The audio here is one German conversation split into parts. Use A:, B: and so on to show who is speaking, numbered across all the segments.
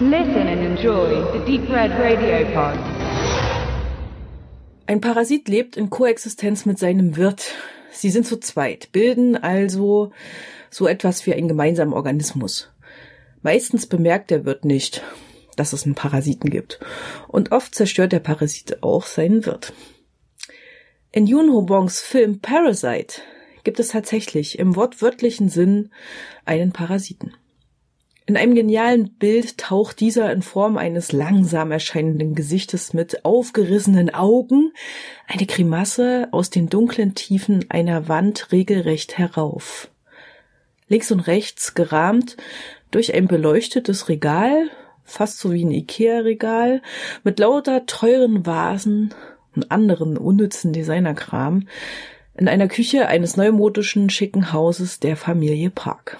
A: Listen and enjoy the Deep Red Radio Pod.
B: Ein Parasit lebt in Koexistenz mit seinem Wirt. Sie sind zu zweit, bilden also so etwas wie einen gemeinsamen Organismus. Meistens bemerkt der Wirt nicht, dass es einen Parasiten gibt. Und oft zerstört der Parasit auch seinen Wirt. In Yoon Ho Bongs Film Parasite gibt es tatsächlich im wortwörtlichen Sinn einen Parasiten. In einem genialen Bild taucht dieser in Form eines langsam erscheinenden Gesichtes mit aufgerissenen Augen, eine Grimasse aus den dunklen Tiefen einer Wand regelrecht herauf. Links und rechts gerahmt durch ein beleuchtetes Regal, fast so wie ein Ikea-Regal, mit lauter teuren Vasen und anderen unnützen Designerkram, in einer Küche eines neumodischen, schicken Hauses der Familie Park.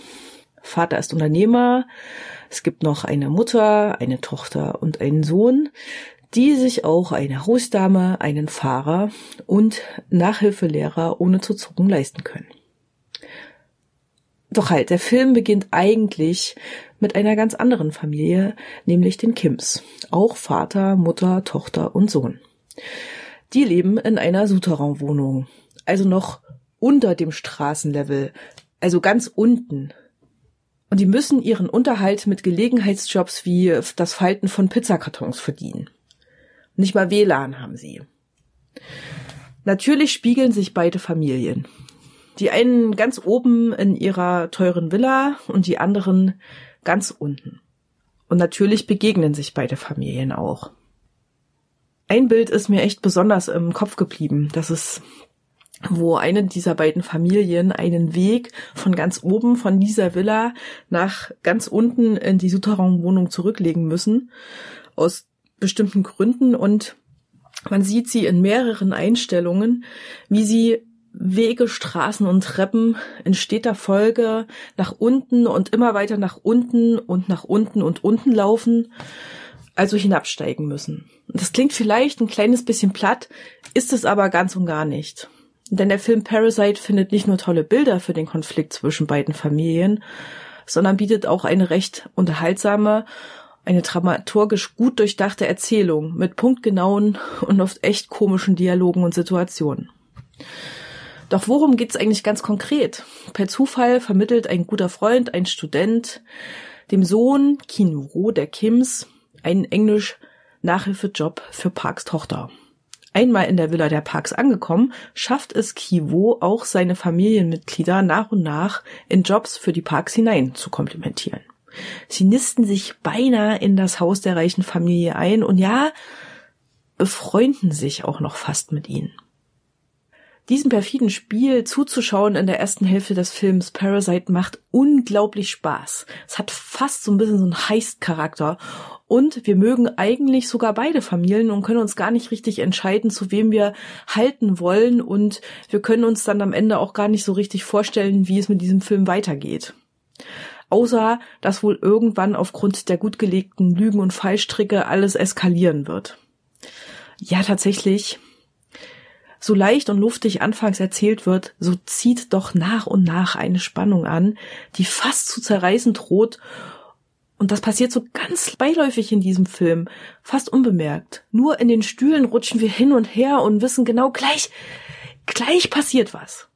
B: Vater ist Unternehmer, es gibt noch eine Mutter, eine Tochter und einen Sohn, die sich auch eine Hausdame, einen Fahrer und Nachhilfelehrer ohne zu zucken leisten können. Doch halt, der Film beginnt eigentlich mit einer ganz anderen Familie, nämlich den Kims. Auch Vater, Mutter, Tochter und Sohn. Die leben in einer Souterrain-Wohnung, also noch unter dem Straßenlevel, also ganz unten. Und die müssen ihren Unterhalt mit Gelegenheitsjobs wie das Falten von Pizzakartons verdienen. Nicht mal WLAN haben sie. Natürlich spiegeln sich beide Familien. Die einen ganz oben in ihrer teuren Villa und die anderen ganz unten. Und natürlich begegnen sich beide Familien auch. Ein Bild ist mir echt besonders im Kopf geblieben. Das ist, wo eine dieser beiden Familien einen Weg von ganz oben von dieser Villa nach ganz unten in die Souterrain-Wohnung zurücklegen müssen. Aus bestimmten Gründen und man sieht sie in mehreren Einstellungen, wie sie Wege, Straßen und Treppen in steter Folge nach unten und immer weiter nach unten und nach unten und unten laufen, also hinabsteigen müssen. Das klingt vielleicht ein kleines bisschen platt, ist es aber ganz und gar nicht. Denn der Film Parasite findet nicht nur tolle Bilder für den Konflikt zwischen beiden Familien, sondern bietet auch eine recht unterhaltsame, eine dramaturgisch gut durchdachte Erzählung mit punktgenauen und oft echt komischen Dialogen und Situationen. Doch worum geht's eigentlich ganz konkret? Per Zufall vermittelt ein guter Freund, ein Student, dem Sohn Kinuro der Kims einen Englisch-Nachhilfejob für Parks Tochter. Einmal in der Villa der Parks angekommen, schafft es Kiwo auch seine Familienmitglieder nach und nach in Jobs für die Parks hinein zu komplementieren. Sie nisten sich beinahe in das Haus der reichen Familie ein und ja, befreunden sich auch noch fast mit ihnen diesem perfiden Spiel zuzuschauen in der ersten Hälfte des Films Parasite macht unglaublich Spaß. Es hat fast so ein bisschen so einen Heist-Charakter. Und wir mögen eigentlich sogar beide Familien und können uns gar nicht richtig entscheiden, zu wem wir halten wollen. Und wir können uns dann am Ende auch gar nicht so richtig vorstellen, wie es mit diesem Film weitergeht. Außer, dass wohl irgendwann aufgrund der gut gelegten Lügen und Fallstricke alles eskalieren wird. Ja, tatsächlich so leicht und luftig anfangs erzählt wird, so zieht doch nach und nach eine Spannung an, die fast zu zerreißen droht. Und das passiert so ganz beiläufig in diesem Film, fast unbemerkt. Nur in den Stühlen rutschen wir hin und her und wissen genau gleich, gleich passiert was.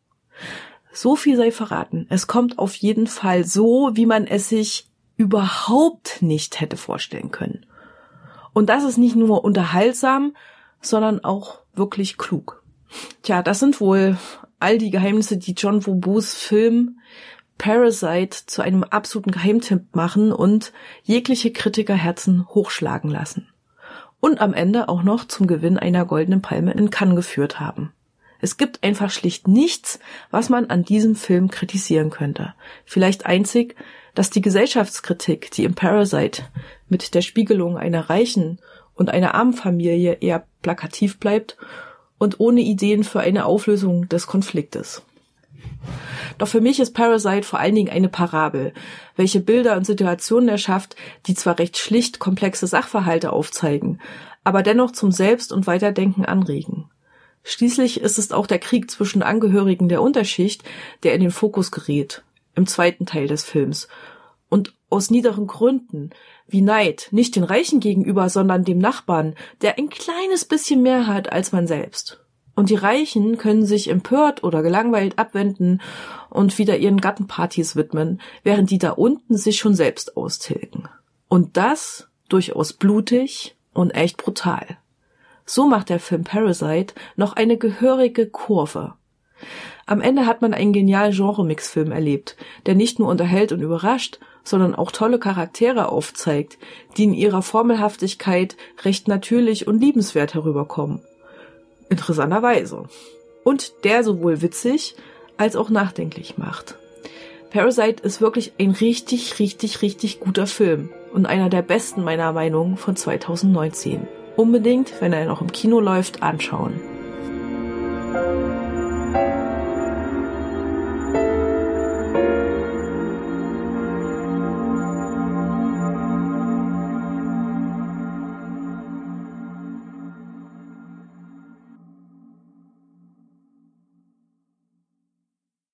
B: So viel sei verraten. Es kommt auf jeden Fall so, wie man es sich überhaupt nicht hätte vorstellen können. Und das ist nicht nur unterhaltsam, sondern auch wirklich klug. Tja, das sind wohl all die Geheimnisse, die John Wobus Film Parasite zu einem absoluten Geheimtipp machen und jegliche Kritikerherzen hochschlagen lassen. Und am Ende auch noch zum Gewinn einer goldenen Palme in Cannes geführt haben. Es gibt einfach schlicht nichts, was man an diesem Film kritisieren könnte. Vielleicht einzig, dass die Gesellschaftskritik, die im Parasite mit der Spiegelung einer reichen und einer armen Familie eher plakativ bleibt und ohne Ideen für eine Auflösung des Konfliktes. Doch für mich ist Parasite vor allen Dingen eine Parabel, welche Bilder und Situationen erschafft, die zwar recht schlicht komplexe Sachverhalte aufzeigen, aber dennoch zum Selbst- und Weiterdenken anregen. Schließlich ist es auch der Krieg zwischen Angehörigen der Unterschicht, der in den Fokus gerät, im zweiten Teil des Films, Und aus niederen Gründen, wie Neid, nicht den Reichen gegenüber, sondern dem Nachbarn, der ein kleines bisschen mehr hat als man selbst. Und die Reichen können sich empört oder gelangweilt abwenden und wieder ihren Gartenpartys widmen, während die da unten sich schon selbst austilgen. Und das durchaus blutig und echt brutal. So macht der Film Parasite noch eine gehörige Kurve. Am Ende hat man einen genialen Genre-Mix-Film erlebt, der nicht nur unterhält und überrascht, sondern auch tolle Charaktere aufzeigt, die in ihrer Formelhaftigkeit recht natürlich und liebenswert herüberkommen. Interessanterweise. Und der sowohl witzig als auch nachdenklich macht. Parasite ist wirklich ein richtig, richtig, richtig guter Film und einer der besten meiner Meinung von 2019. Unbedingt, wenn er noch im Kino läuft, anschauen.